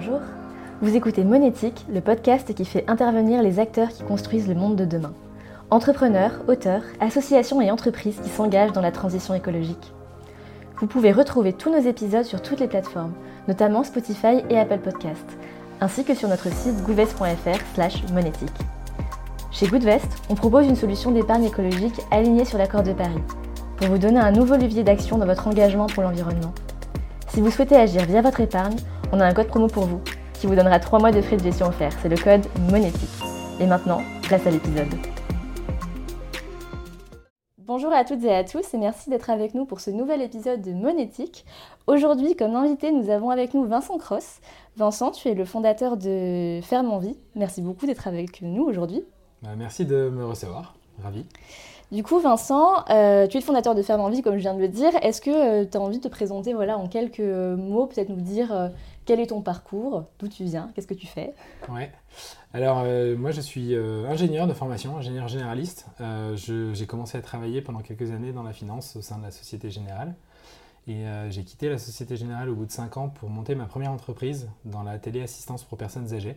Bonjour, vous écoutez Monétique, le podcast qui fait intervenir les acteurs qui construisent le monde de demain. Entrepreneurs, auteurs, associations et entreprises qui s'engagent dans la transition écologique. Vous pouvez retrouver tous nos épisodes sur toutes les plateformes, notamment Spotify et Apple Podcasts, ainsi que sur notre site goodvest.fr monétique. Chez Goodvest, on propose une solution d'épargne écologique alignée sur l'accord de Paris, pour vous donner un nouveau levier d'action dans votre engagement pour l'environnement. Si vous souhaitez agir via votre épargne, on a un code promo pour vous, qui vous donnera 3 mois de frais de gestion offerts. C'est le code monétique. Et maintenant, place à l'épisode. Bonjour à toutes et à tous et merci d'être avec nous pour ce nouvel épisode de Monétique. Aujourd'hui, comme invité, nous avons avec nous Vincent Cross. Vincent, tu es le fondateur de Ferme Envie. Merci beaucoup d'être avec nous aujourd'hui. Bah, merci de me recevoir, ravi. Du coup, Vincent, euh, tu es le fondateur de Ferme Envie, comme je viens de le dire. Est-ce que euh, tu as envie de te présenter voilà, en quelques mots, peut-être nous dire euh, quel est ton parcours, d'où tu viens, qu'est-ce que tu fais? Ouais. Alors, moi, je suis ingénieur de formation, ingénieur généraliste. j'ai commencé à travailler pendant quelques années dans la finance au sein de la Société Générale. Et j'ai quitté la Société Générale au bout de 5 ans pour monter ma première entreprise dans la téléassistance pour personnes âgées.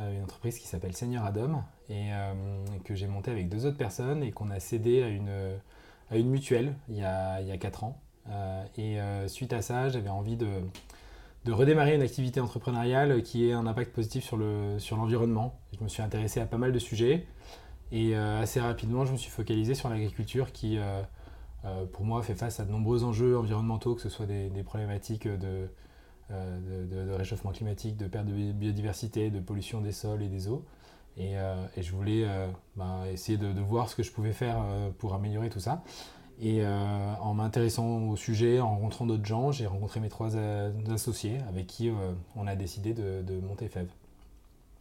Euh, une entreprise qui s'appelle Seigneur Adam et euh, que j'ai monté avec deux autres personnes et qu'on a cédé à une, à une mutuelle il y a, il y a 4 ans. Euh, et suite à ça, j'avais envie de, de redémarrer une activité entrepreneuriale qui ait un impact positif sur l'environnement. Sur je me suis intéressé à pas mal de sujets et assez rapidement, je me suis focalisé sur l'agriculture qui, pour moi, fait face à de nombreux enjeux environnementaux, que ce soit des, problématiques de, euh, réchauffement climatique, de perte de biodiversité, de pollution des sols et des eaux. Et, euh, je voulais euh, ben, essayer de, voir ce que je pouvais faire pour améliorer tout ça. Et en m'intéressant au sujet, en rencontrant d'autres gens, j'ai rencontré mes trois associés avec qui on a décidé de, monter FEV.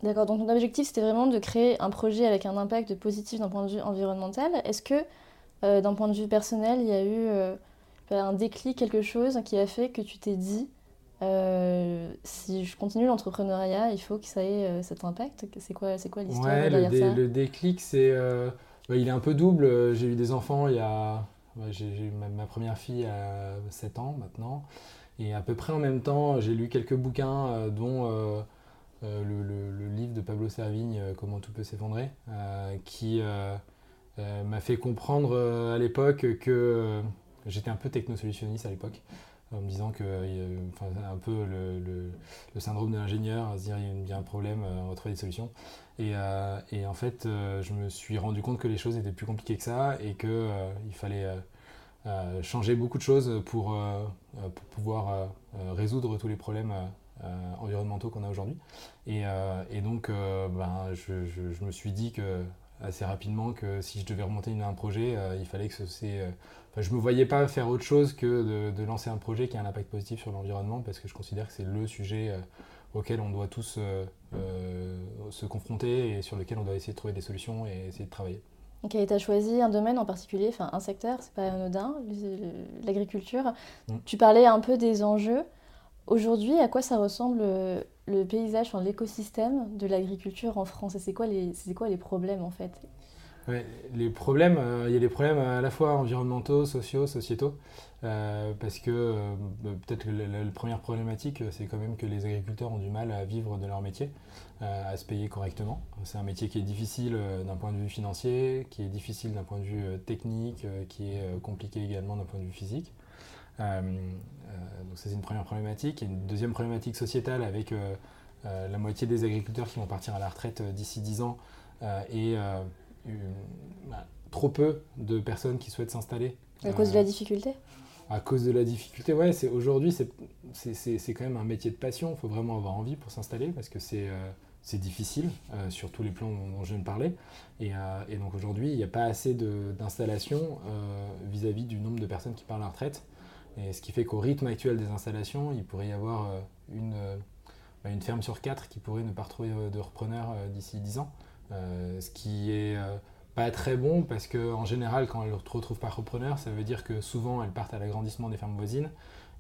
D'accord, donc ton objectif c'était vraiment de créer un projet avec un impact positif d'un point de vue environnemental. Est-ce que d'un point de vue personnel, il y a eu un déclic, quelque chose qui a fait que tu t'es dit euh, si je continue l'entrepreneuriat, il faut que ça ait euh, cet impact? C'est quoi, c'est quoi l'histoire derrière le, ça? le déclic, c'est, euh, bah, il est un peu double. J'ai eu des enfants il y a, j'ai, eu ma, première fille à 7 ans maintenant, et à peu près en même temps, j'ai lu quelques bouquins, dont le, livre de Pablo Servigne, Comment tout peut s'effondrer, qui m'a fait comprendre à l'époque que j'étais un peu technosolutionniste à l'époque en me disant que euh, enfin, un peu le, syndrome de l'ingénieur, à se dire il y a un problème, euh, on va trouver des solutions. Et, euh, et en fait, je me suis rendu compte que les choses étaient plus compliquées que ça et qu'il il fallait changer beaucoup de choses pour, pour pouvoir résoudre tous les problèmes environnementaux qu'on a aujourd'hui. Et, et, donc, ben, je, je, me suis dit que assez rapidement que si je devais remonter un projet, il fallait que c'est je ne me voyais pas faire autre chose que de, lancer un projet qui a un impact positif sur l'environnement parce que je considère que c'est le sujet euh, auquel on doit tous euh, euh, se confronter et sur lequel on doit essayer de trouver des solutions et essayer de travailler. Ok, tu as choisi un domaine en particulier, enfin un secteur, c'est pas anodin, l'agriculture. Mm. Tu parlais un peu des enjeux. Aujourd'hui, à quoi ça ressemble le paysage, enfin, l'écosystème de l'agriculture en France? Et c'est quoi, les, quoi les problèmes en fait? Les problèmes, euh, il y a des problèmes à la fois environnementaux, sociaux, sociétaux, euh, parce que euh, bah, peut-être que la, première problématique, c'est quand même que les agriculteurs ont du mal à vivre de leur métier, à se payer correctement. C'est un métier qui est difficile d'un point de vue financier, qui est difficile d'un point de vue technique, qui est compliqué également d'un point de vue physique. Donc ça c'est une première problématique. Et une deuxième problématique sociétale avec la moitié des agriculteurs qui vont partir à la retraite d'ici 10 ans et bah, trop peu de personnes qui souhaitent s'installer. À cause de la euh, difficulté? À cause de la difficulté, ouais. Aujourd'hui, c'est quand même un métier de passion. Il faut vraiment avoir envie pour s'installer parce que c'est euh, c'est difficile euh, sur tous les plans dont, je viens de parler. Et, et donc aujourd'hui, il n'y a pas assez d'installation vis-à-vis du nombre de personnes qui partent à la retraite. Et ce qui fait qu'au rythme actuel des installations, il pourrait y avoir une, bah, une ferme sur quatre qui pourrait ne pas retrouver de repreneur d'ici 10 ans. Euh, ce qui est euh, pas très bon parce qu'en général, quand elles ne retrouvent pas repreneur, ça veut dire que souvent elles partent à l'agrandissement des fermes voisines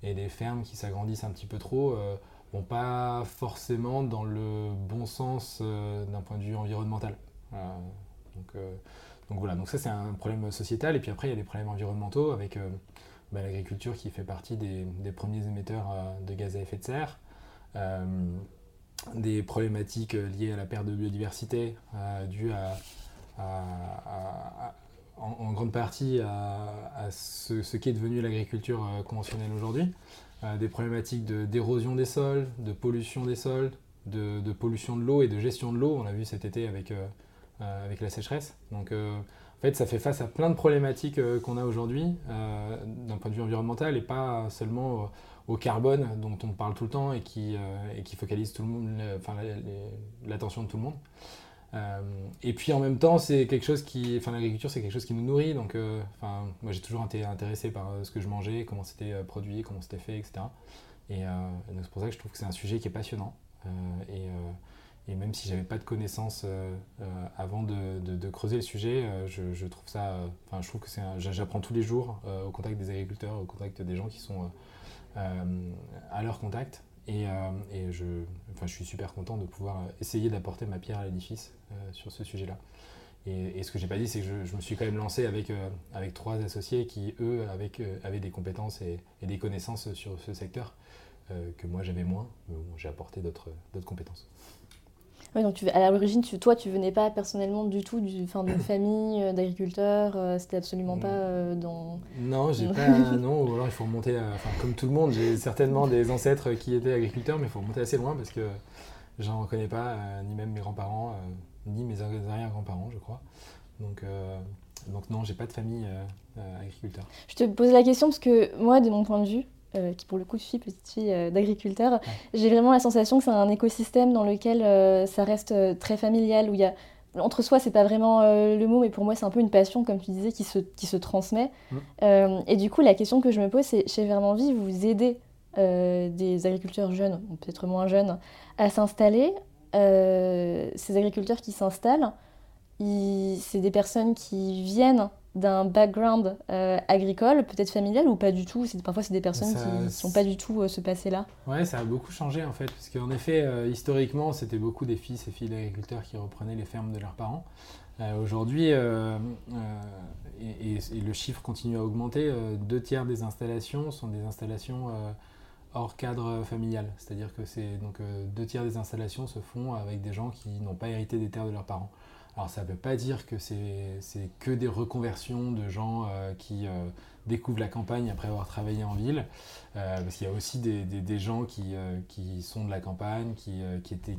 et des fermes qui s'agrandissent un petit peu trop euh, vont pas forcément dans le bon sens d'un point de vue environnemental. donc, voilà, donc ça c'est un problème sociétal et puis après il y a des problèmes environnementaux avec bah, l'agriculture qui fait partie des, premiers émetteurs de gaz à effet de serre. des problématiques liées à la perte de biodiversité, dues en, grande partie à, ce, ce qu'est devenu l'agriculture conventionnelle aujourd'hui, des problématiques d'érosion des sols, de pollution des sols, de, pollution de l'eau et de gestion de l'eau. On l'a vu cet été avec, euh, euh, la sécheresse. Euh, fait, ça fait face à plein de problématiques qu'on a aujourd'hui d'un point de vue environnemental et pas seulement au carbone dont on parle tout le temps et qui, focalise l'attention de tout le monde. et puis en même temps, c'est quelque chose qui, enfin l'agriculture, c'est quelque chose qui nous nourrit. Donc, moi j'ai toujours été intéressé par ce que je mangeais, comment c'était produit, comment c'était fait, etc. Et, et c'est pour ça que je trouve que c'est un sujet qui est passionnant. Euh, euh, et, même si j'avais pas de connaissances euh, avant de, creuser le sujet, je, je, trouve ça, enfin je trouve que c'est, j'apprends tous les jours au contact des agriculteurs, au contact des gens qui sont à leur contact. Et, je, je suis super content de pouvoir essayer d'apporter ma pierre à l'édifice sur ce sujet-là. Et, ce que j'ai pas dit, c'est que je, me suis quand même lancé avec, avec trois associés qui, eux, avec, avaient des compétences et, des connaissances sur ce secteur. Euh, que moi j'avais moins, mais j'ai apporté d'autres compétences. Oui, donc tu, à l'origine, tu, toi, tu venais pas personnellement du tout d'une famille euh, d'agriculteurs, euh, c'était absolument pas dans... Non, j'ai pas... non, ou alors il faut remonter, comme tout le monde, j'ai certainement des ancêtres qui étaient agriculteurs, mais il faut remonter assez loin parce que j'en reconnais pas, ni même mes grands-parents, ni mes arrière-grands-parents, je crois. Donc, donc non, j'ai pas de famille agriculteur. Je te pose la question parce que moi, de mon point de vue, euh, qui pour le coup suis petite fille euh, d'agriculteur, j'ai vraiment la sensation que c'est un écosystème dans lequel euh, ça reste très familial, où il y a entre soi, c'est pas vraiment le mot, mais pour moi, c'est un peu une passion, comme tu disais, qui se, qui se transmet. Mm. et du coup, la question que je me pose, c'est chez Vermanvie, vous aidez des agriculteurs jeunes, peut-être moins jeunes, à s'installer. ces agriculteurs qui s'installent, c'est des personnes qui viennent d'un background euh, agricole, peut-être familial ou pas du tout? Parfois, c'est des personnes qui n'ont pas du tout euh, ce passé-là. Ouais, ça a beaucoup changé en fait, parce qu'en effet, euh, historiquement, c'était beaucoup des fils et filles d'agriculteurs qui reprenaient les fermes de leurs parents. Aujourd'hui, et, le chiffre continue à augmenter, deux tiers des installations sont des installations hors cadre familial. C'est-à-dire que c'est donc deux tiers des installations se font avec des gens qui n'ont pas hérité des terres de leurs parents. Alors ça ne veut pas dire que c'est que des reconversions de gens euh, qui euh, découvrent la campagne après avoir travaillé en ville, euh, parce qu'il y a aussi des, gens qui, sont de la campagne, qui,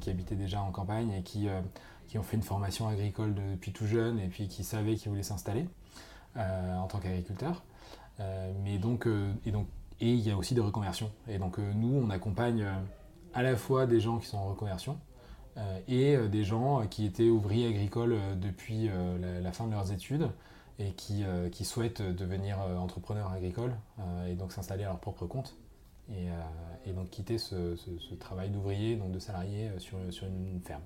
habitaient déjà en campagne et qui, ont fait une formation agricole depuis tout jeune et puis qui savaient qu'ils voulaient s'installer en tant qu'agriculteurs. mais donc, et donc, et il y a aussi des reconversions. Et donc nous, on accompagne à la fois des gens qui sont en reconversion, et euh, des gens euh, qui étaient ouvriers agricoles depuis la, fin de leurs études et qui, qui souhaitent devenir entrepreneurs agricoles et donc s'installer à leur propre compte. Et, et, donc quitter ce, ce, travail d'ouvrier, donc de salarié sur, sur, une ferme.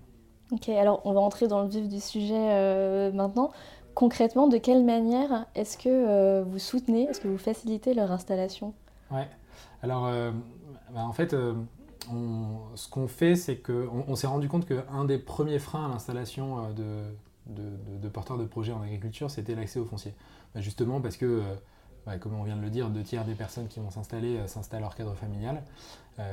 Ok, alors on va entrer dans le vif du sujet maintenant. Concrètement, de quelle manière est-ce que vous soutenez, est-ce que vous facilitez leur installation? Ouais, alors bah, en fait, ce qu'on fait, c'est qu'on on, s'est rendu compte qu'un des premiers freins à l'installation euh, de, porteurs de projets en agriculture, c'était l'accès au foncier. Bah, justement parce que, euh, bah, comme on vient de le dire, deux tiers des personnes qui vont s'installer euh, s'installent hors cadre familial.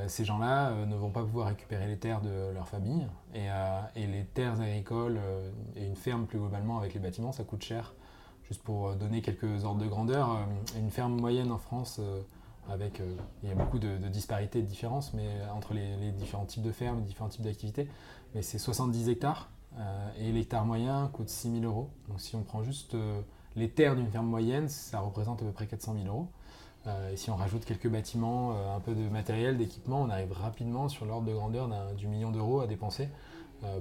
ces gens-là ne vont pas pouvoir récupérer les terres de leur famille. Et les terres agricoles et une ferme plus globalement avec les bâtiments, ça coûte cher. Juste pour donner quelques ordres de grandeur, une ferme moyenne en France avec, euh, il y a beaucoup de, disparités et de différences mais, entre les, différents types de fermes, différents types d'activités. Mais c'est 70 hectares euh, et l'hectare moyen coûte 6 000 euros. Donc si on prend juste euh, les terres d'une ferme moyenne, ça représente à peu près 400 000 euros. et si on rajoute quelques bâtiments, un peu de matériel, d'équipement, on arrive rapidement sur l'ordre de grandeur du million d'euros à dépenser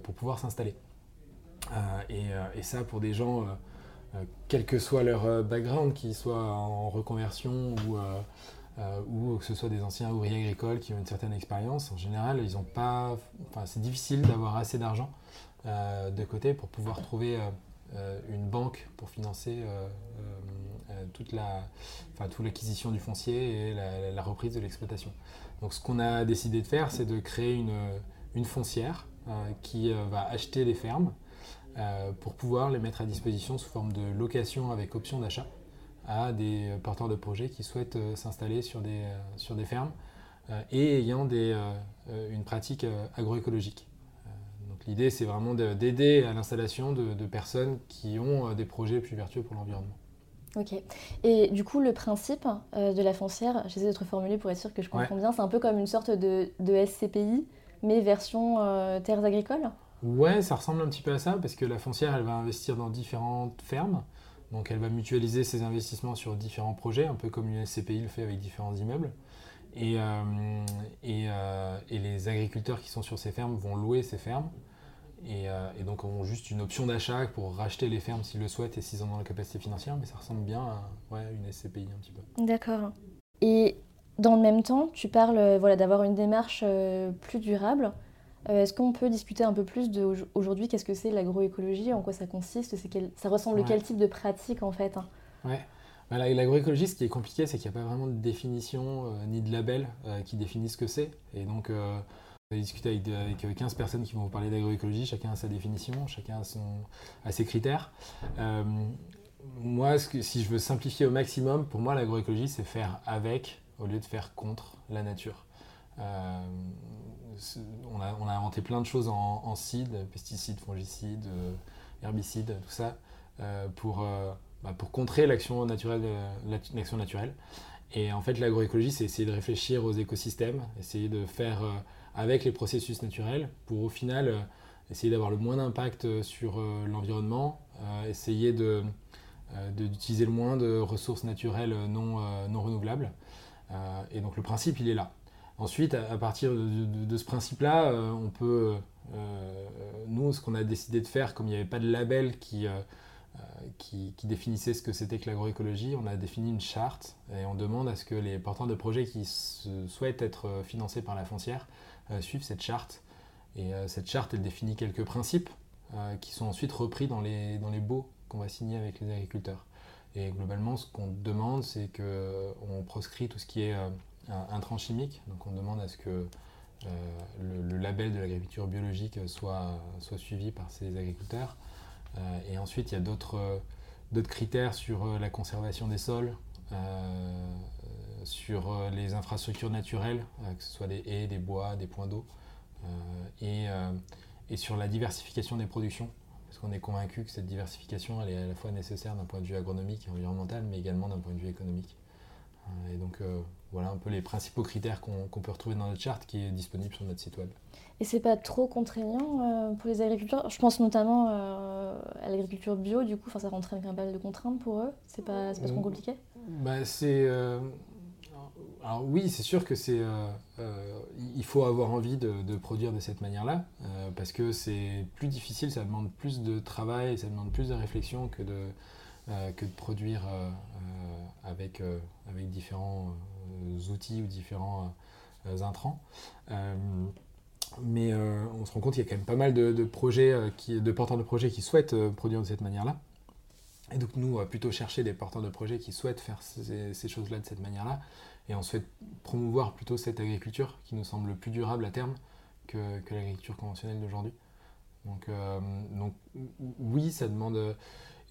pour pouvoir s'installer. Et, ça, pour des gens, quel que soit leur background, qu'ils soient en reconversion ou euh, ou que ce soit des anciens ouvriers agricoles qui ont une certaine expérience, en général, ils ont pas. Enfin, c'est difficile d'avoir assez d'argent euh, de côté pour pouvoir trouver euh, une banque pour financer toute la, enfin, toute l'acquisition du foncier et la, reprise de l'exploitation. Donc, ce qu'on a décidé de faire, c'est de créer une, une foncière qui va acheter des fermes pour pouvoir les mettre à disposition sous forme de location avec option d'achat à des porteurs de projets qui souhaitent euh, s'installer sur des, euh, sur des fermes et ayant des, une pratique agroécologique. donc l'idée, c'est vraiment d'aider à l'installation de, de, personnes qui ont des projets plus vertueux pour l'environnement. Ok. Et du coup, le principe de la foncière, j'essaie de reformuler pour être sûr que je comprends bien, c'est un peu comme une sorte de, de SCPI, mais version terres agricoles? Ouais, ça ressemble un petit peu à ça, parce que la foncière, elle va investir dans différentes fermes. Donc elle va mutualiser ses investissements sur différents projets, un peu comme une SCPI le fait avec différents immeubles. Et, euh, euh, et, les agriculteurs qui sont sur ces fermes vont louer ces fermes. Et, euh, et donc ont juste une option d'achat pour racheter les fermes s'ils le souhaitent et s'ils en ont la capacité financière. Mais ça ressemble bien à ouais, une SCPI un petit peu. D'accord. Et dans le même temps, tu parles voilà, d'avoir une démarche plus durable. Euh, est-ce qu'on peut discuter un peu plus de aujourd'hui qu'est-ce que c'est l'agroécologie, en quoi ça consiste, ça ressemble à quel type de pratique en fait hein? Ouais. Bah, l'agroécologie, ce qui est compliqué, c'est qu'il n'y a pas vraiment de définition euh, ni de label euh, qui définissent ce que c'est. Et donc, euh, vous allez discuter avec, avec, 15 personnes qui vont vous parler d'agroécologie, chacun a sa définition, chacun a, son, a ses critères. moi, ce que, si je veux simplifier au maximum, pour moi, l'agroécologie, c'est faire avec au lieu de faire contre la nature on, a, inventé plein de choses en, en pesticides, fongicides, euh, herbicides, tout ça, euh, pour, euh, bah, pour contrer l'action naturelle, naturelle. Et en fait, l'agroécologie, c'est essayer de réfléchir aux écosystèmes, essayer de faire avec les processus naturels pour au final essayer d'avoir le moins d'impact sur l'environnement, essayer de, d'utiliser le moins de ressources naturelles non, non renouvelables. et donc le principe, il est là. Ensuite, à, partir de, ce principe-là, euh, on peut, euh, nous, ce qu'on a décidé de faire, comme il n'y avait pas de label qui, euh, qui, définissait ce que c'était que l'agroécologie, on a défini une charte et on demande à ce que les porteurs de projets qui souhaitent être financés par la foncière suivent cette charte. Et cette charte, elle définit quelques principes qui sont ensuite repris dans les, dans les baux qu'on va signer avec les agriculteurs. Et globalement, ce qu'on demande, c'est qu'on proscrit tout ce qui est chimiques. Donc on demande à ce que euh, le, label de l'agriculture biologique soit, suivi par ces agriculteurs. Euh, et ensuite, il y a d'autres critères sur euh, la conservation des sols, sur les infrastructures naturelles, que ce soit des haies, des bois, des points d'eau, et, sur la diversification des productions. Parce qu'on est convaincu que cette diversification, est à la fois nécessaire d'un point de vue agronomique et environnemental, mais également d'un point de vue économique. Et donc, voilà un peu les principaux critères qu'on peut retrouver dans notre charte qui est disponible sur notre site web. Et c'est pas trop contraignant euh, pour les agriculteurs? Je pense notamment euh, à l'agriculture bio, du coup, ça rentre avec un mal de contraintes pour eux? C'est pas, pas trop compliqué? bah, C'est. Euh, alors oui, c'est sûr que c'est. il faut avoir envie de, de produire de cette manière-là, parce que c'est plus difficile, ça demande plus de travail, ça demande plus de réflexion que de, que de produire avec, avec différents outils ou différents euh, intrants. Euh, mais euh, on se rend compte qu'il y a quand même pas mal de, projets, qui, de porteurs de projets qui souhaitent produire de cette manière-là. Et donc nous, on va plutôt chercher des porteurs de projets qui souhaitent faire ces, choses-là de cette manière-là. Et on souhaite promouvoir plutôt cette agriculture qui nous semble plus durable à terme que, l'agriculture conventionnelle d'aujourd'hui. Donc, oui, ça demande...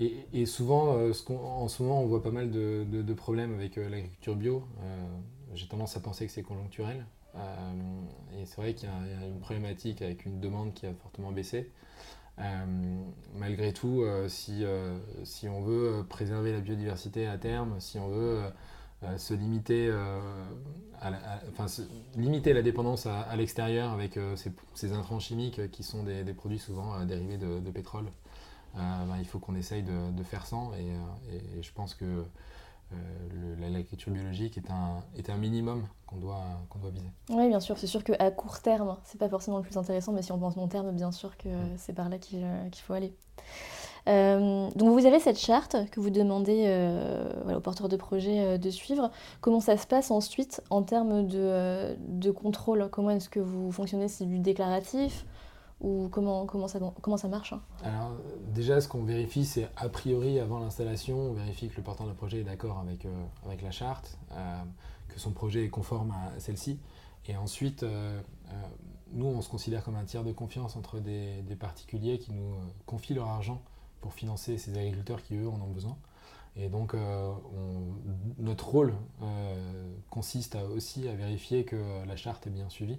Et, souvent, euh, en ce moment, on voit pas mal de, problèmes avec euh, l'agriculture bio. Euh, j'ai tendance à penser que c'est conjoncturel. et c'est vrai qu'il y, a une problématique avec une demande qui a fortement baissé. malgré tout, si, on veut préserver la biodiversité à terme, si on veut se limiter, à la, enfin, limiter la dépendance à, l'extérieur avec ces, intrants chimiques qui sont des, produits souvent dérivés de pétrole, euh, ben, il faut qu'on essaye de, faire sans. Et, euh, je pense que euh, l'agriculture biologique est un, est un minimum qu'on doit, qu'on doit viser. Oui, bien sûr. C'est sûr qu'à court terme, c'est pas forcément le plus intéressant, mais si on pense long terme, bien sûr que mm. c'est par là qu'il faut aller. donc vous avez cette charte que vous demandez aux porteurs de projet de suivre. Comment ça se passe ensuite en termes de, de contrôle? Comment est-ce que vous fonctionnez? C'est du déclaratif? Ou comment, ça, marche hein Alors déjà, ce qu'on vérifie, c'est a priori, avant l'installation, on vérifie que le porteur de projet est d'accord avec, euh, la charte, euh, que son projet est conforme à celle-ci. Et ensuite, euh, nous, on se considère comme un tiers de confiance entre des particuliers qui nous confient leur argent pour financer ces agriculteurs qui, eux, en ont besoin. Et donc, notre rôle consiste aussi à vérifier que la charte est bien suivie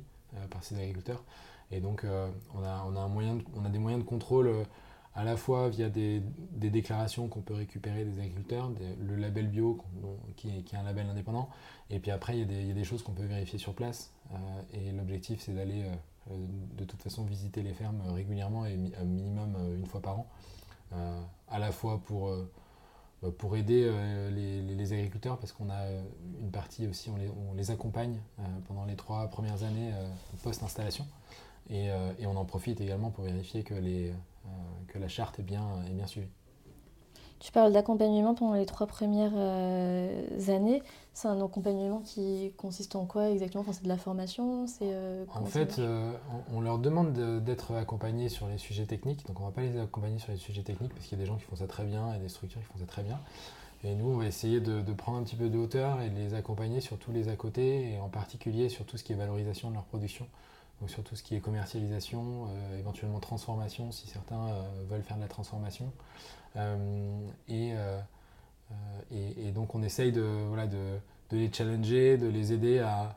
par ces agriculteurs. Et donc, on, a, on, a un moyen on a des moyens de contrôle à la fois via des, déclarations qu'on peut récupérer des agriculteurs, le label bio qui est, qui, est, un label indépendant, et puis après il y a des, choses qu'on peut vérifier sur place. Euh, et l'objectif c'est d'aller euh, de toute façon visiter les fermes régulièrement et minimum euh, une fois par an, à la fois pour, pour aider les, agriculteurs parce qu'on a une partie aussi, on les accompagne pendant les trois premières années post-installation. Et, et, on en profite également pour vérifier que les, euh, que la charte est bien, est bien suivie. Tu parles d'accompagnement pendant les trois premières euh, années. C'est un accompagnement qui consiste en quoi exactement? Enfin, C'est de la formation euh, En fait, on, leur demande d'être accompagnés sur les sujets techniques. Donc on ne va pas les accompagner sur les sujets techniques parce qu'il y a des gens qui font ça très bien et des structures qui font ça très bien. Et nous, on va essayer de, de, prendre un petit peu de hauteur et de les accompagner sur tous les à côté et en particulier sur tout ce qui est valorisation de leur production donc sur tout ce qui est commercialisation, euh, éventuellement transformation si certains euh, veulent faire de la transformation. Euh, et, donc on essaye de, voilà, de, les challenger, de les aider à,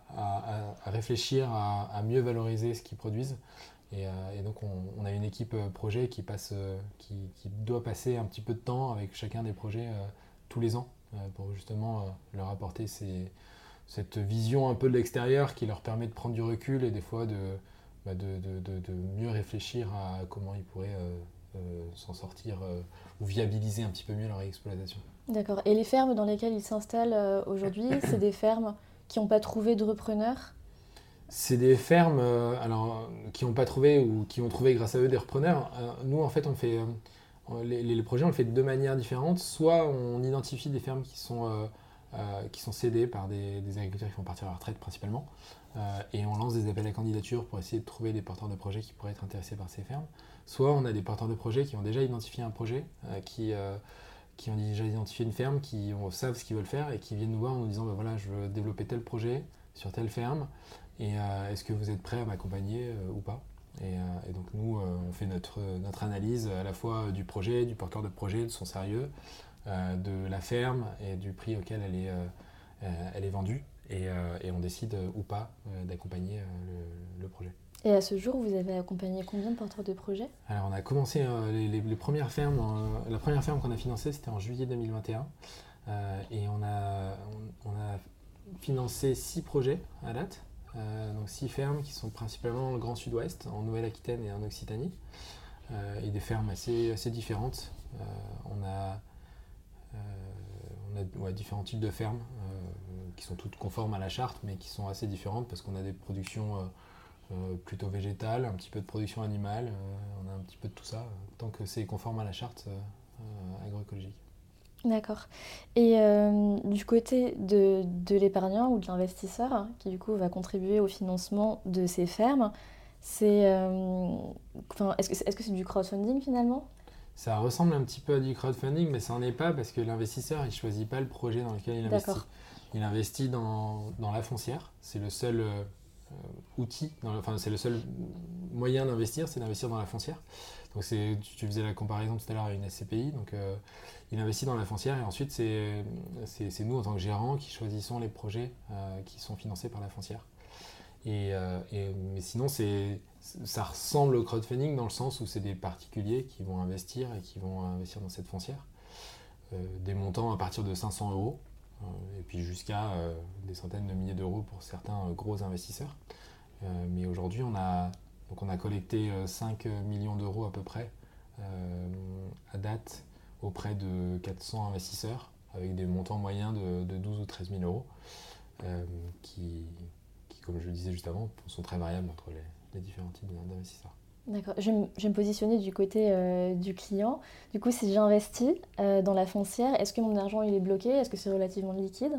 réfléchir à, mieux valoriser ce qu'ils produisent. Et, donc on, a une équipe projet qui, passe, qui, doit passer un petit peu de temps avec chacun des projets tous les ans pour justement leur apporter ces, cette vision un peu de l'extérieur qui leur permet de prendre du recul et des fois de, bah, de, de, de, mieux réfléchir à comment ils pourraient euh, euh, s'en sortir euh, ou viabiliser un petit peu mieux leur exploitation. D'accord. Et les fermes dans lesquelles ils s'installent aujourd'hui, c'est des fermes qui n'ont pas trouvé de repreneurs? C'est des fermes alors, qui n'ont pas trouvé ou qui ont trouvé grâce à eux des repreneurs. nous, en fait, on fait les, les, projets, on le fait de deux manières différentes. Soit on identifie des fermes qui sont euh, qui sont cédés par des, agriculteurs qui vont partir à la retraite principalement. Euh, et on lance des appels à candidature pour essayer de trouver des porteurs de projets qui pourraient être intéressés par ces fermes. Soit on a des porteurs de projets qui ont déjà identifié un projet, euh, qui, qui ont déjà identifié une ferme, qui savent ce qu'ils veulent faire et qui viennent nous voir en nous disant bah voilà, je veux développer tel projet sur telle ferme et est-ce que vous êtes prêt à m'accompagner ou pas? Et, donc nous, on fait notre, notre analyse à la fois du projet, du porteur de projet, de son sérieux, de la ferme et du prix auquel elle est, euh, euh, elle est vendue. Et, et, on décide ou pas d'accompagner le, projet. Et à ce jour, vous avez accompagné combien de porteurs de projets? Alors on a commencé les, les, premières fermes, la première ferme qu'on a financée c'était en juillet 2021 et on a, on, a financé six projets à date, donc six fermes qui sont principalement dans le Grand Sud-Ouest, en Nouvelle-Aquitaine et en Occitanie, et des fermes assez, assez différentes. on a on a différents types de fermes euh, qui sont toutes conformes à la charte, mais qui sont assez différentes parce qu'on a des productions euh, euh, plutôt végétales, un petit peu de production animale, on a un petit peu de tout ça, tant que c'est conforme à la charte agroécologique. D'accord. Et du côté de, l'épargnant ou de l'investisseur, qui du coup va contribuer au financement de ces fermes, c'est, est-ce que c'est du crowdfunding finalement? Ça ressemble un petit peu à du crowdfunding, mais ça n'en est pas parce que l'investisseur, il ne choisit pas le projet dans lequel il investit. Il investit dans, dans la foncière. C'est le seul euh, outil, enfin, c'est le seul moyen d'investir, c'est d'investir dans la foncière. Donc, tu faisais la comparaison tout à l'heure à une SCPI. Donc, euh, il investit dans la foncière et ensuite, c'est nous, en tant que gérants, qui choisissons les projets euh, qui sont financés par la foncière. Et, et mais sinon, c'est ça ressemble au crowdfunding dans le sens où c'est des particuliers qui vont investir et qui vont investir dans cette foncière. Euh, des montants à partir de 500 euros euh, et puis jusqu'à euh, des centaines de milliers d'euros pour certains gros investisseurs. mais aujourd'hui, on a, donc on a collecté 5 millions d'euros à peu près à date auprès de 400 investisseurs avec des montants moyens de, de 12 ou 13 000 euros qui, comme je le disais juste avant, sont très variables entre les, les différents types d'investisseurs. D'accord. Je, vais me positionner du côté euh, du client. Du coup, si j'investis euh, dans la foncière, est-ce que mon argent il est bloqué? Est-ce que c'est relativement liquide?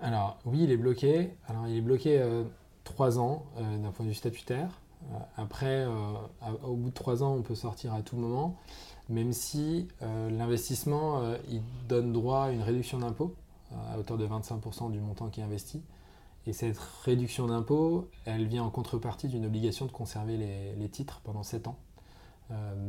Alors oui, il est bloqué. Alors il est bloqué euh, trois ans d'un point de vue statutaire. après, au bout de trois ans, on peut sortir à tout moment, même si l'investissement il donne droit à une réduction d'impôt à hauteur de 25% du montant qui est investi. Et cette réduction d'impôt, elle vient en contrepartie d'une obligation de conserver les, titres pendant 7 ans.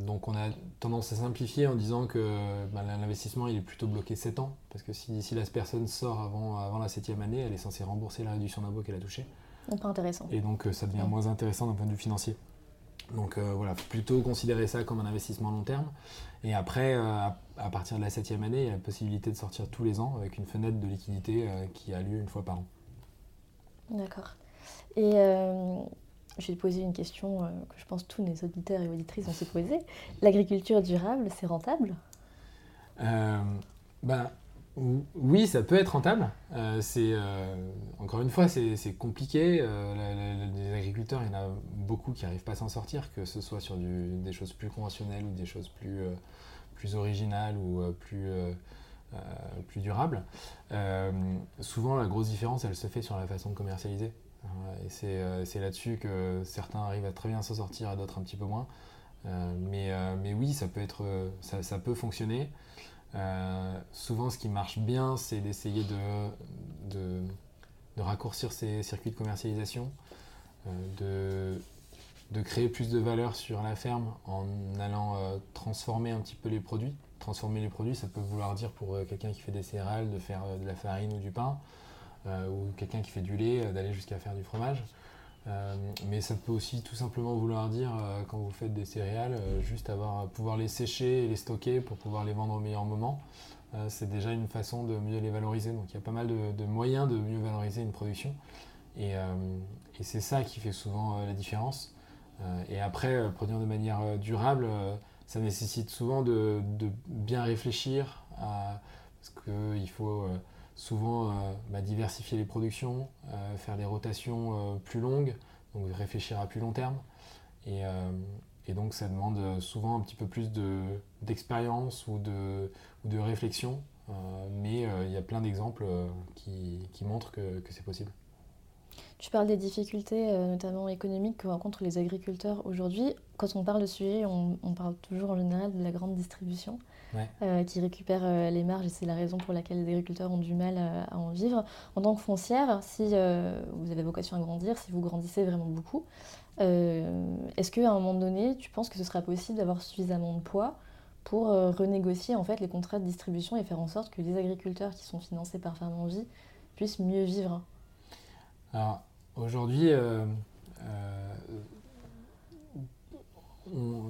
donc on a tendance à simplifier en disant que bah, l'investissement il est plutôt bloqué 7 ans, parce que si, si la personne sort avant, avant la septième année, elle est censée rembourser la réduction d'impôt qu'elle a touchée. Donc pas intéressant. Et donc ça devient moins intéressant d'un point de vue financier. Donc voilà, plutôt considérer ça comme un investissement long terme. Et après, à partir de la septième année, il y a la possibilité de sortir tous les ans avec une fenêtre de liquidité qui a lieu une fois par an. D'accord. Et euh, je vais poser une question euh, que je pense tous nos auditeurs et auditrices vont se poser. L'agriculture durable, c'est rentable? Euh, ben, Oui, ça peut être rentable. c'est encore une fois, c'est compliqué. les agriculteurs, il y en a beaucoup qui n'arrivent pas à s'en sortir, que ce soit sur des choses plus conventionnelles ou des choses plus, plus originales ou plus euh, plus durable. Euh, souvent, la grosse différence, elle se fait sur la façon de commercialiser. Euh, et c'est là-dessus que certains arrivent à très bien s'en sortir et d'autres un petit peu moins. mais, oui, ça peut, être, ça, peut fonctionner. souvent, ce qui marche bien, c'est d'essayer de, raccourcir ces circuits de commercialisation, de, créer plus de valeur sur la ferme en allant transformer un petit peu les produits transformer les produits, ça peut vouloir dire pour euh, quelqu'un qui fait des céréales de faire euh, de la farine ou du pain, euh, ou quelqu'un qui fait du lait d'aller jusqu'à faire du fromage. mais ça peut aussi tout simplement vouloir dire, quand vous faites des céréales, juste avoir, pouvoir les sécher et les stocker pour pouvoir les vendre au meilleur moment. c'est déjà une façon de mieux les valoriser. Donc il y a pas mal de, moyens de mieux valoriser une production. Et, et c'est ça qui fait souvent la différence. et après, produire de manière durable, ça nécessite souvent de, bien réfléchir parce qu'il faut euh, souvent euh, bah, diversifier les productions, euh, faire des rotations plus longues, donc réfléchir à plus long terme. Et, donc ça demande souvent un petit peu plus d'expérience ou, de, ou de réflexion, mais il y a plein d'exemples qui, montrent que c'est possible. Tu parles des difficultés, euh, notamment économiques, que rencontrent les agriculteurs aujourd'hui. Quand on parle de sujet, on, parle toujours en général de la grande distribution, euh, qui récupère euh, les marges, et c'est la raison pour laquelle les agriculteurs ont du mal à en vivre. En tant que foncière, si vous avez vocation à grandir, si vous grandissez vraiment beaucoup, est-ce qu'à un moment donné, tu penses que ce sera possible d'avoir suffisamment de poids pour renégocier en fait les contrats de distribution et faire en sorte que les agriculteurs qui sont financés par Ferme en Vie puissent mieux vivre? Alors, Aujourd'hui, euh, euh,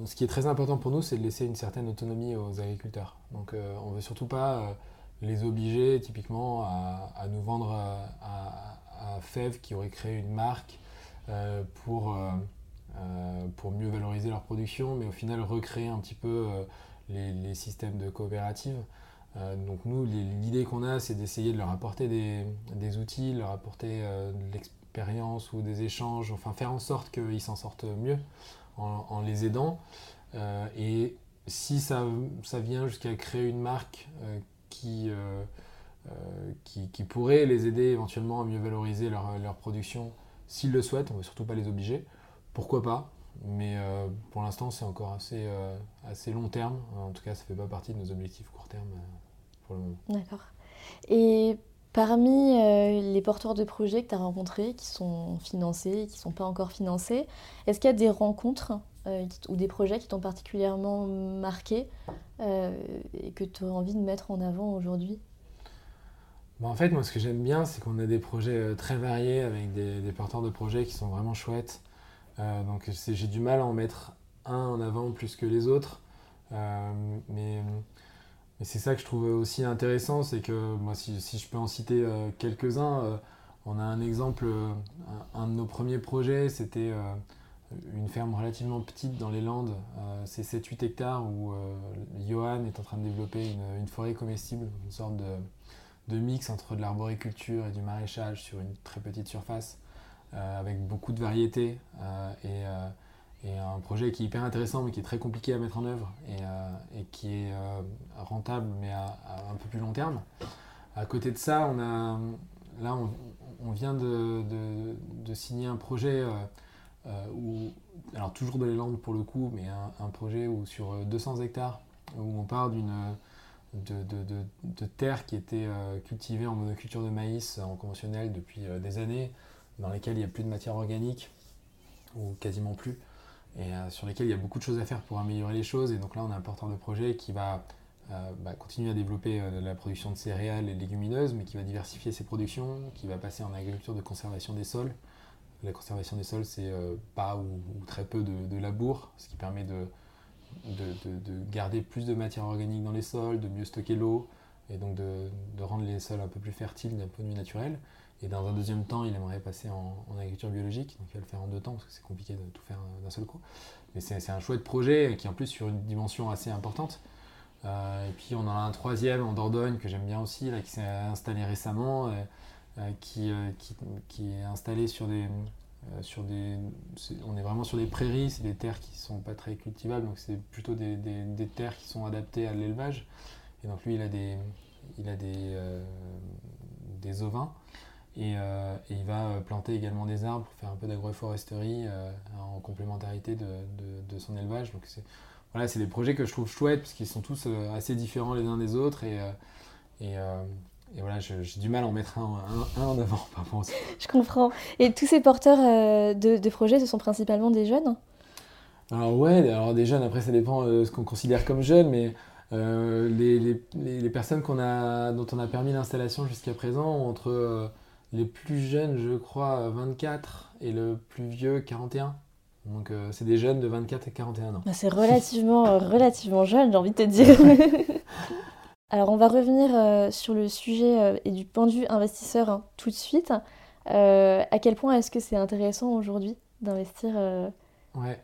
ce qui est très important pour nous, c'est de laisser une certaine autonomie aux agriculteurs. Donc euh, on ne veut surtout pas les obliger typiquement à, nous vendre à, Fève qui aurait créé une marque pour, pour mieux valoriser leur production, mais au final recréer un petit peu les, systèmes de coopérative. donc nous, l'idée qu'on a, c'est d'essayer de leur apporter des, des outils, leur apporter de l'expérience ou des échanges, enfin faire en sorte qu'ils s'en sortent mieux en, les aidant. Euh, et si ça, ça vient jusqu'à créer une marque euh, euh, qui, qui, pourrait les aider éventuellement à mieux valoriser leur, leur production, s'ils le souhaitent, on ne veut surtout pas les obliger, pourquoi pas mais pour l'instant, c'est encore assez, assez long terme. En tout cas, ça ne fait pas partie de nos objectifs court terme pour le moment. D'accord. Et Parmi euh, les porteurs de projets que tu as rencontrés, qui sont financés, qui ne sont pas encore financés, est-ce qu'il y a des rencontres euh, ou des projets qui t'ont particulièrement marqué euh, et que tu as envie de mettre en avant aujourd'hui? Bah, En fait, moi, ce que j'aime bien, c'est qu'on a des projets très variés avec des, des, porteurs de projets qui sont vraiment chouettes. donc, j'ai du mal à en mettre un en avant plus que les autres. mais et c'est ça que je trouve aussi intéressant, c'est que moi, si, je peux en citer euh, quelques-uns, euh, on a un exemple, euh, un, de nos premiers projets, c'était une ferme relativement petite dans les Landes, c'est 7-8 hectares où Johan est en train de développer une, forêt comestible, une sorte de, mix entre de l'arboriculture et du maraîchage sur une très petite surface, avec beaucoup de variétés. et et un projet qui est hyper intéressant mais qui est très compliqué à mettre en œuvre et, euh, qui est euh, rentable mais à, un peu plus long terme. À côté de ça, on a, là on, vient de, signer un projet euh, où, alors toujours dans les Landes pour le coup, mais un, projet où sur 200 hectares où on part d'une de, terres qui étaient cultivées en monoculture de maïs en conventionnel depuis des années, dans lesquelles il n'y a plus de matière organique ou quasiment plus. Et sur lesquels il y a beaucoup de choses à faire pour améliorer les choses. Et donc là, on a un porteur de projet qui va bah, continuer à développer la production de céréales et légumineuses, mais qui va diversifier ses productions, qui va passer en agriculture de conservation des sols. La conservation des sols, c'est pas ou, très peu de, labour, ce qui permet de, de, garder plus de matière organique dans les sols, de mieux stocker l'eau, et donc de, rendre les sols un peu plus fertiles d'un point de vue naturel. Et dans un deuxième temps, il aimerait passer en, agriculture biologique, donc il va le faire en deux temps parce que c'est compliqué de tout faire d'un seul coup. Mais c'est un chouette projet qui en plus sur une dimension assez importante. Euh, et puis on en a un troisième en Dordogne que j'aime bien aussi, là, qui s'est installé récemment, euh, euh, qui, qui, est installé sur des, sur des, on est vraiment sur des prairies, c'est des terres qui sont pas très cultivables, donc c'est plutôt des, des, des, terres qui sont adaptées à l'élevage. Et donc lui, il a des, il a des, des ovins. Euh, et, il va planter également des arbres pour faire un peu d'agroforesterie euh, en complémentarité de, son élevage. Donc c'est voilà, c'est des projets que je trouve chouettes parce qu'ils sont tous euh, assez différents les uns des autres et, et, voilà, j'ai du mal à en mettre un, en avant par Je comprends. Et tous ces porteurs de, projets, ce sont principalement des jeunes? Alors ouais, alors des jeunes, après ça dépend de ce qu'on considère comme jeunes, mais les, les, les, personnes a, dont on a permis l'installation jusqu'à présent ont entre les plus jeunes, je crois, 24 et le plus vieux, 41. Donc euh, c'est des jeunes de 24 et 41 ans. Bah, c'est relativement, euh, relativement jeune, j'ai envie de te dire. Alors on va revenir euh, sur le sujet et du point de vue investisseur hein, tout de suite. à quel point est-ce que c'est intéressant aujourd'hui d'investir ouais.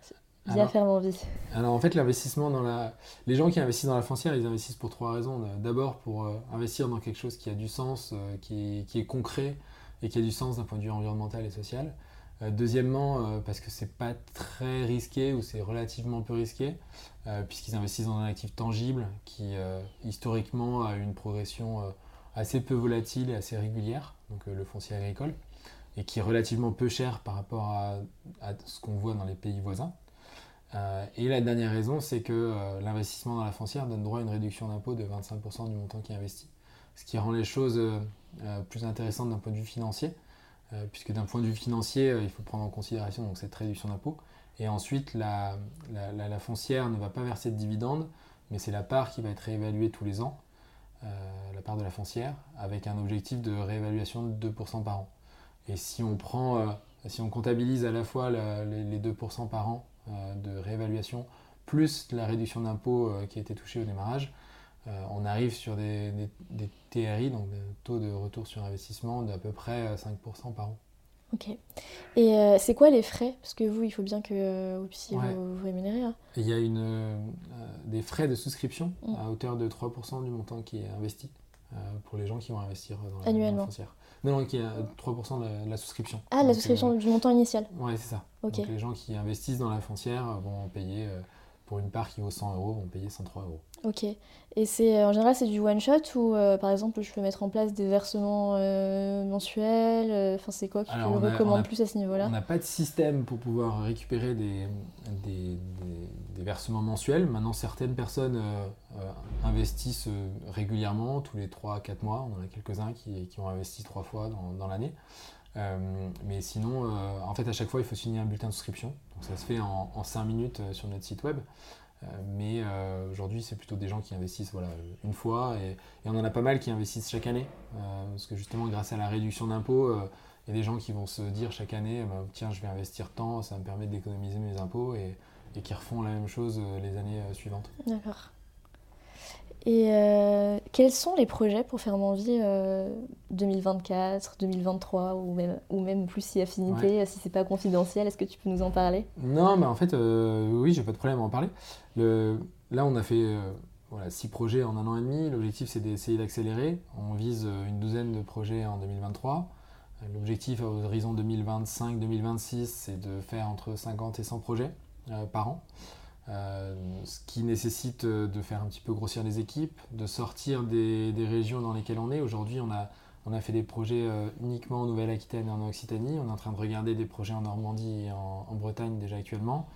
via alors, Vie? Alors en fait l'investissement dans la... Les gens qui investissent dans la foncière, ils investissent pour trois raisons. D'abord pour investir dans quelque chose qui a du sens, qui, qui est concret, et qui a du sens d'un point de vue environnemental et social. Euh, deuxièmement, euh, parce que c'est pas très risqué ou c'est relativement peu risqué, euh, puisqu'ils investissent dans un actif tangible qui historiquement a une progression assez peu volatile et assez régulière, donc le foncier agricole, et qui est relativement peu cher par rapport à, ce qu'on voit dans les pays voisins. et la dernière raison, c'est que l'investissement dans la foncière donne droit à une réduction d'impôt de 25% du montant qui est investi, ce qui rend les choses euh, plus intéressante d'un point de vue financier, euh, puisque d'un point de vue financier, euh, il faut prendre en considération donc, cette réduction d'impôt. Et ensuite, la, foncière ne va pas verser de dividendes, mais c'est la part qui va être réévaluée tous les ans, la part de la foncière, avec un objectif de réévaluation de 2% par an. Et si on prend, si on comptabilise à la fois les, 2% par an de réévaluation, plus la réduction d'impôt qui a été touchée au démarrage, euh, on arrive sur des, TRI, donc des taux de retour sur investissement d'à peu près 5% euh, par an. Ok. Et euh, c'est quoi les frais? Parce que vous, il faut bien que vous puissiez vous, rémunérer. Hein. Il y a une, des frais de souscription mm. à hauteur de 3% du montant qui est investi pour les gens qui vont investir dans la, Annuellement. foncière. Non, non, qui est 3% de la, souscription. Ah, la souscription du montant initial Oui, c'est ça. Donc les gens qui investissent dans la foncière vont payer pour une part qui vaut 100 euros, vont payer 103 euros. Ok. Et c'est euh, en général c'est du one shot ou euh, par exemple je peux mettre en place des versements euh, mensuels. Enfin c'est quoi qui tu recommande plus à ce niveau-là On n'a pas de système pour pouvoir récupérer des, des, versements mensuels. Maintenant certaines personnes investissent régulièrement tous les 3-4 mois. On en a quelques-uns qui, qui, ont investi trois fois dans, dans l'année. Mais sinon, en fait, à chaque fois, il faut signer un bulletin de souscription. Donc ça se fait en, en 5 minutes sur notre site web. Euh, mais euh, aujourd'hui, c'est plutôt des gens qui investissent voilà, une fois et, on en a pas mal qui investissent chaque année. Euh, parce que justement, grâce à la réduction d'impôts, il y a des gens qui vont se dire chaque année bah, tiens, je vais investir tant, ça me permet d'économiser mes impôts et, et, qui refont la même chose les années suivantes. D'accord. Et euh, quels sont les projets pour faire envie 2024, 2023 ou même, ou même plus si affinité, si c'est pas confidentiel Est-ce que tu peux nous en parler? Non, mais en fait, euh, oui, j'ai pas de problème à en parler. Le, là, on a fait euh, voilà, six projets en un an et demi. L'objectif, c'est d'essayer d'accélérer. On vise une douzaine de projets en 2023. L'objectif à horizon 2025-2026, c'est de faire entre 50 et 100 projets par an. Euh, ce qui nécessite euh, de faire un petit peu grossir les équipes, de sortir des, régions dans lesquelles on est. Aujourd'hui, on a, on a fait des projets euh, uniquement en Nouvelle-Aquitaine et en Occitanie. On est en train de regarder des projets en Normandie et en, Bretagne déjà actuellement.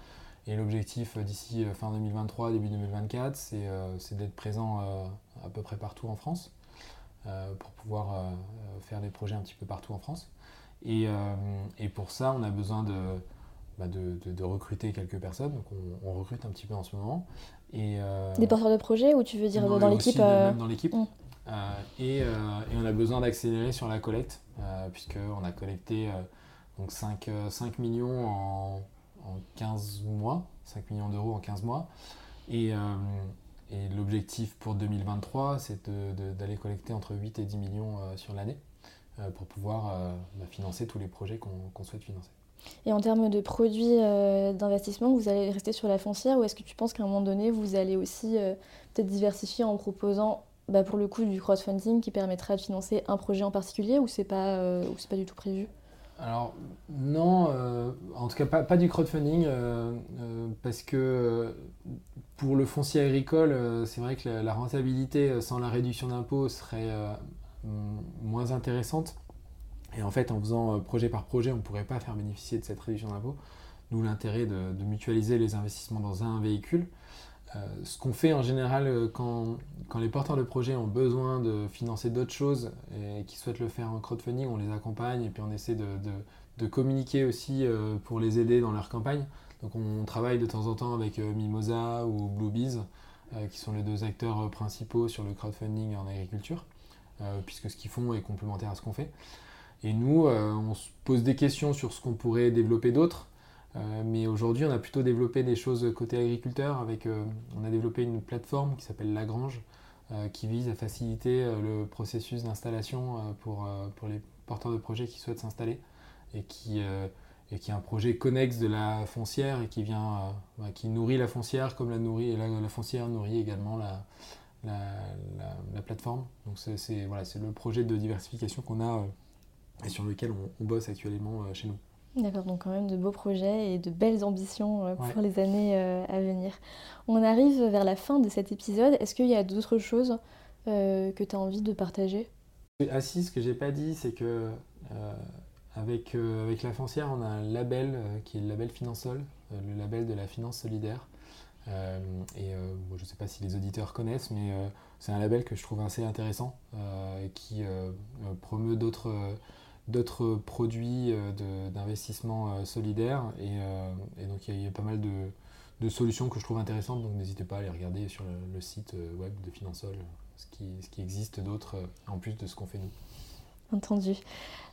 Et l'objectif d'ici fin 2023, début 2024, c'est d'être présent à peu près partout en France pour pouvoir faire des projets un petit peu partout en France. Et, et pour ça, on a besoin de bah, de, recruter quelques personnes. Donc on, recrute un petit peu en ce moment. Et, Des porteurs de projet ou tu veux dire dans l'équipe Même dans l'équipe. Mm. Et, on a besoin d'accélérer sur la collecte, puisqu'on a collecté donc 5, 5 millions en, en 15 mois, 5 millions d'euros en 15 mois. Et, et l'objectif pour 2023, c'est d'aller collecter entre 8 et 10 millions euh, sur l'année euh, pour pouvoir euh, bah, financer tous les projets qu'on souhaite financer. Et en termes de produits d'investissement, vous allez rester sur la foncière ou est-ce que tu penses qu'à un moment donné, vous allez aussi peut-être diversifier en proposant bah, pour le coup du crowdfunding qui permettra de financer un projet en particulier ou c'est pas, pas du tout prévu? Alors non, en tout cas pas, du crowdfunding, parce que pour le foncier agricole, euh, c'est vrai que la, rentabilité euh, sans la réduction d'impôt serait euh, moins intéressante. Et en fait, en faisant projet par projet, on ne pourrait pas faire bénéficier de cette réduction d'impôt. D'où l'intérêt de, mutualiser les investissements dans un véhicule. ce qu'on fait en général quand, les porteurs de projets ont besoin de financer d'autres choses et qui souhaitent le faire en crowdfunding, on les accompagne et puis on essaie de communiquer aussi pour les aider dans leur campagne. Donc on travaille de temps en temps avec euh, Mimosa ou Bluebees, euh, qui sont les deux acteurs euh, principaux sur le crowdfunding en agriculture, puisque ce qu'ils font est complémentaire à ce qu'on fait. Et nous, on se pose des questions sur ce qu'on pourrait développer d'autres. mais aujourd'hui, on a plutôt développé des choses côté agriculteur. Avec, on a développé une plateforme qui s'appelle Lagrange, qui vise à faciliter le processus d'installation pour, pour les porteurs de projets qui souhaitent s'installer et qui et qui est un projet connexe de la foncière et qui vient, euh, bah, qui nourrit la foncière comme la, nourrit, la, foncière nourrit également la, la, plateforme. Donc c'est voilà, le projet de diversification qu'on a euh, et sur lequel on, bosse actuellement euh, chez nous. D'accord, donc quand même de beaux projets et de belles ambitions pour les années à venir. On arrive vers la fin de cet épisode. Est-ce qu'il y a d'autres choses que tu as envie de partager? Ah si, ce que j'ai pas dit, c'est que avec, euh, avec la foncière, on a un label euh, qui est le label Finansol, euh, le label de la finance solidaire. et je ne sais pas si les auditeurs connaissent, mais c'est un label que je trouve assez intéressant, qui promeut d'autres d'autres produits d'investissement solidaire. Et, donc il y, a pas mal de, de, solutions que je trouve intéressantes, donc n'hésitez pas à aller regarder sur le, site web de Finansol ce qui, ce qui existe d'autre en plus de ce qu'on fait nous. Entendu.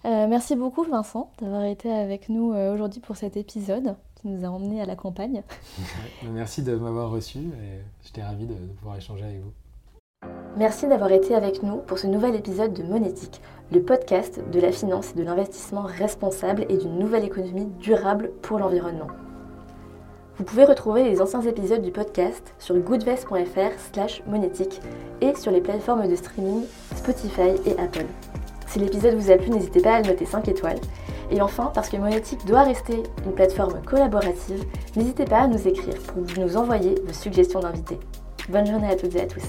Euh, merci beaucoup Vincent d'avoir été avec nous euh, aujourd'hui pour cet épisode qui nous a emmenés à la campagne. merci de m'avoir reçu et j'étais ravi de, pouvoir échanger avec vous. Merci d'avoir été avec nous pour ce nouvel épisode de Monétique, le podcast de la finance et de l'investissement responsable et d'une nouvelle économie durable pour l'environnement. Vous pouvez retrouver les anciens épisodes du podcast sur goodvest.fr slash monétique et sur les plateformes de streaming Spotify et Apple. Si l'épisode vous a plu, n'hésitez pas à le noter 5 étoiles. Et enfin, parce que Monétique doit rester une plateforme collaborative, n'hésitez pas à nous écrire pour nous envoyer vos suggestions d'invités. Bonne journée à toutes et à tous.